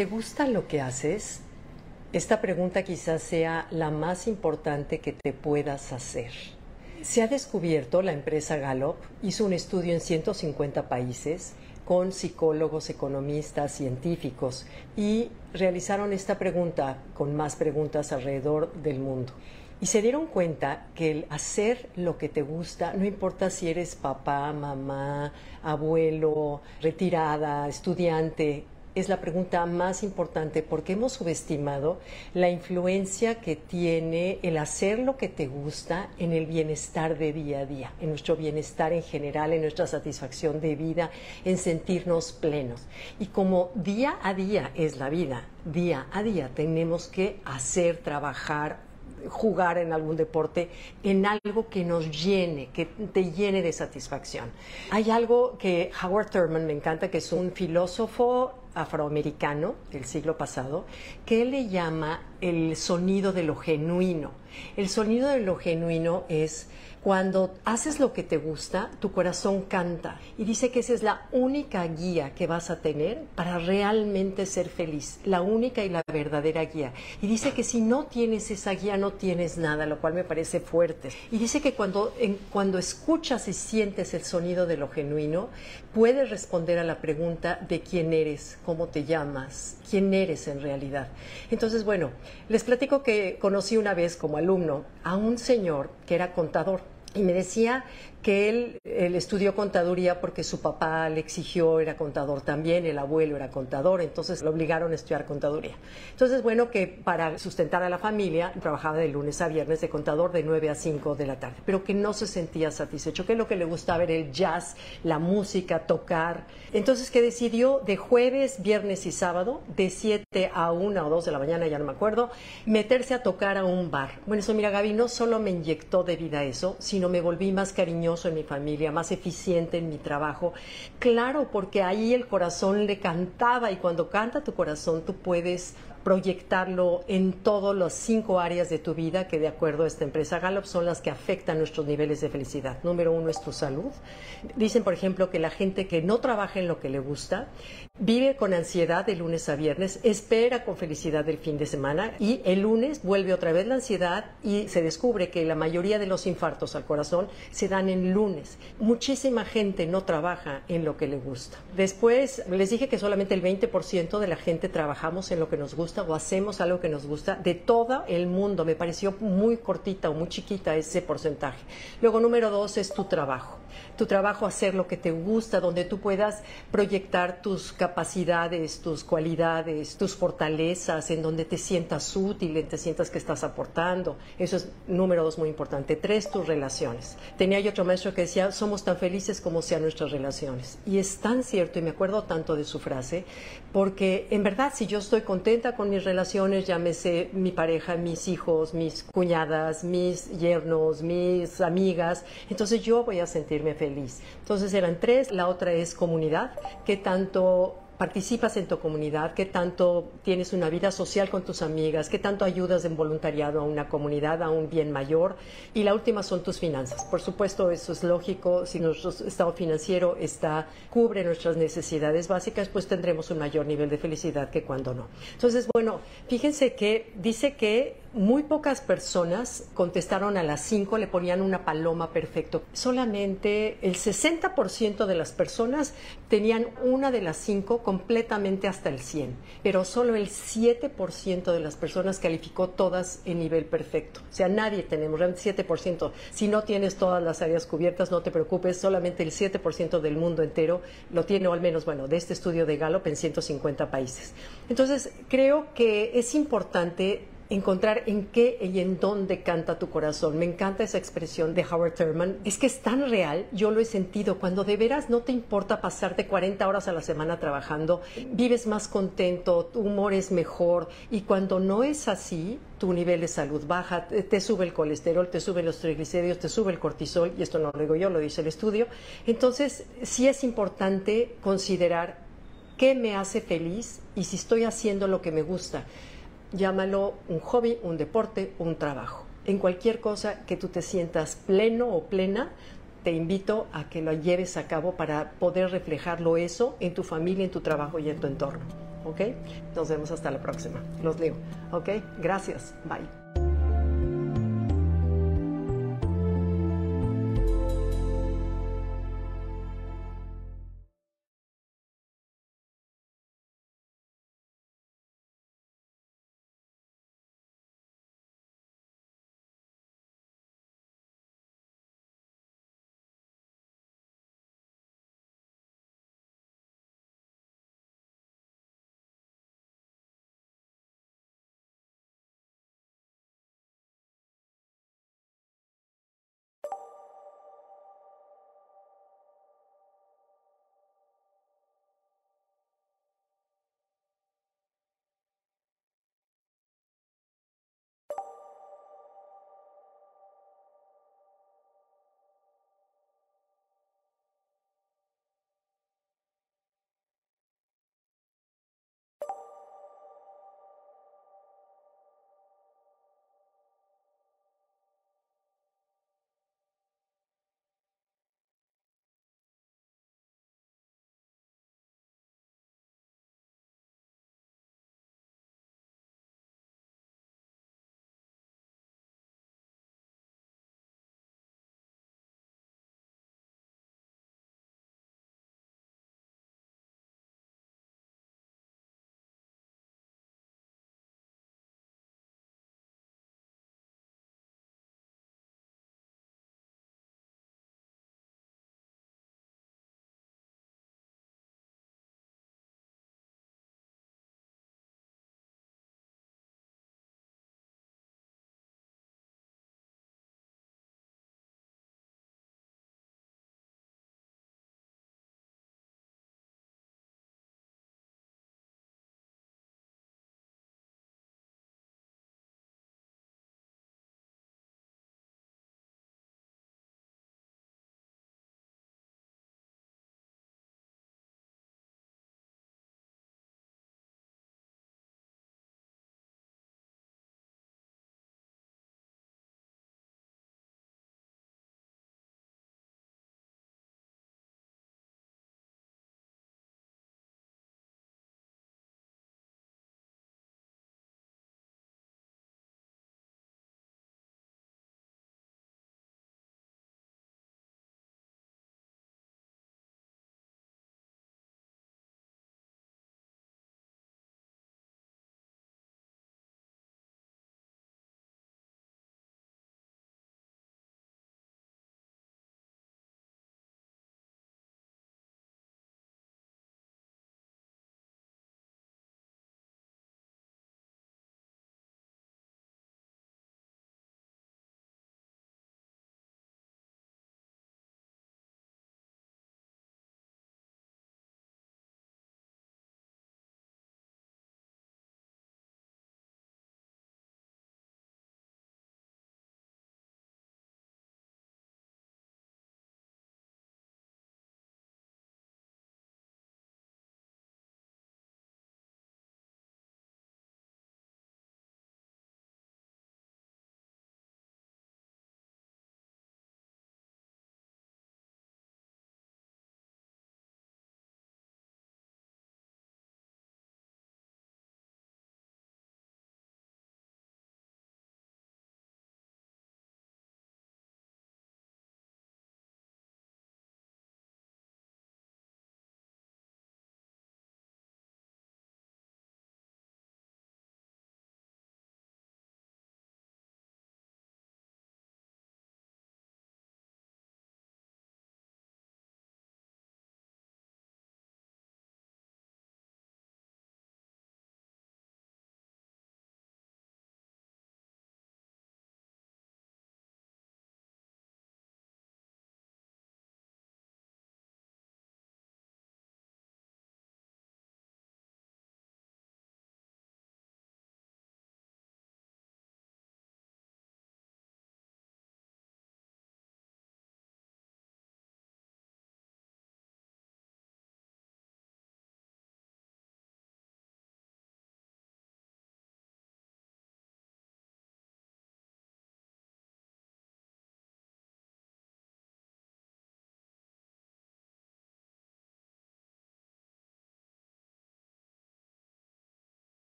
¿Te gusta lo que haces? Esta pregunta quizás sea la más importante que te puedas hacer. Se ha descubierto, la empresa Gallup hizo un estudio en 150 países con psicólogos, economistas, científicos y realizaron esta pregunta con más preguntas alrededor del mundo. Y se dieron cuenta que el hacer lo que te gusta, no importa si eres papá, mamá, abuelo, retirada, estudiante, es la pregunta más importante porque hemos subestimado la influencia que tiene el hacer lo que te gusta en el bienestar de día a día, en nuestro bienestar en general, en nuestra satisfacción de vida, en sentirnos plenos. Y como día a día es la vida, día a día tenemos que hacer, trabajar, jugar en algún deporte, en algo que nos llene, que te llene de satisfacción. Hay algo que Howard Thurman me encanta, que es un filósofo afroamericano del siglo pasado, que le llama el sonido de lo genuino. El sonido de lo genuino es cuando haces lo que te gusta, tu corazón canta y dice que esa es la única guía que vas a tener para realmente ser feliz, la única y la verdadera guía. Y dice que si no tienes esa guía no tienes nada, lo cual me parece fuerte. Y dice que cuando, cuando escuchas y sientes el sonido de lo genuino, puedes responder a la pregunta de quién eres, cómo te llamas, quién eres en realidad. Entonces, bueno, les platico que conocí una vez como alumno a un señor que era contador y me decía que él, estudió contaduría porque su papá le exigió, era contador también, el abuelo era contador, entonces lo obligaron a estudiar contaduría. Entonces, bueno, que para sustentar a la familia trabajaba de lunes a viernes de contador de 9 a 5 de la tarde, pero que no se sentía satisfecho, que lo que le gustaba era el jazz, la música, tocar. Entonces, que decidió de jueves, viernes y sábado, de 7 a 1 o 2 de la mañana, ya no me acuerdo, meterse a tocar a un bar. Bueno, eso, mira, Gaby, no solo me inyectó de vida eso, sino me volví más cariñoso en mi familia, más eficiente en mi trabajo. Claro, porque ahí el corazón le cantaba y cuando canta tu corazón tú puedes proyectarlo en todas las cinco áreas de tu vida que de acuerdo a esta empresa Gallup son las que afectan nuestros niveles de felicidad. Número uno es tu salud. Dicen, por ejemplo, que la gente que no trabaja en lo que le gusta vive con ansiedad de lunes a viernes, espera con felicidad el fin de semana y el lunes vuelve otra vez la ansiedad y se descubre que la mayoría de los infartos al corazón se dan en lunes. Muchísima gente no trabaja en lo que le gusta. Después les dije que solamente el 20% de la gente trabajamos en lo que nos gusta o hacemos algo que nos gusta de todo el mundo. Me pareció muy cortita o muy chiquita ese porcentaje. Luego, número dos es tu trabajo tu trabajo hacer lo que te gusta, donde tú puedas proyectar tus capacidades, tus cualidades, tus fortalezas, en donde te sientas útil, en te sientas que estás aportando. Eso es número dos muy importante. Tres, tus relaciones. Tenía yo otro maestro que decía, somos tan felices como sean nuestras relaciones. Y es tan cierto, y me acuerdo tanto de su frase, porque en verdad si yo estoy contenta con mis relaciones, llámese mi pareja, mis hijos, mis cuñadas, mis yernos, mis amigas, entonces yo voy a sentirme feliz. Entonces eran tres, la otra es comunidad, que tanto participas en tu comunidad, qué tanto tienes una vida social con tus amigas, qué tanto ayudas en voluntariado a una comunidad, a un bien mayor. Y la última son tus finanzas. Por supuesto, eso es lógico. Si nuestro estado financiero está, cubre nuestras necesidades básicas, pues tendremos un mayor nivel de felicidad que cuando no. Entonces, bueno, fíjense que dice que muy pocas personas contestaron a las 5, le ponían una paloma perfecto. Solamente el 60% de las personas tenían una de las cinco completamente hasta el 100, pero solo el 7% de las personas calificó todas en nivel perfecto. O sea, nadie tenemos, realmente 7%. Si no tienes todas las áreas cubiertas, no te preocupes, solamente el 7% del mundo entero lo tiene, o al menos, bueno, de este estudio de Gallup en 150 países. Entonces, creo que es importante encontrar en qué y en dónde canta tu corazón. Me encanta esa expresión de Howard Thurman. Es que es tan real, yo lo he sentido. Cuando de veras no te importa pasarte 40 horas a la semana trabajando, vives más contento, tu humor es mejor. Y cuando no es así, tu nivel de salud baja, te sube el colesterol, te suben los triglicéridos, te sube el cortisol, y esto no lo digo yo, lo dice el estudio. Entonces, sí es importante considerar qué me hace feliz y si estoy haciendo lo que me gusta llámalo un hobby, un deporte, un trabajo. En cualquier cosa que tú te sientas pleno o plena, te invito a que lo lleves a cabo para poder reflejarlo eso en tu familia, en tu trabajo y en tu entorno. ¿ok? Nos vemos hasta la próxima. Los leo, ¿ok? Gracias. Bye.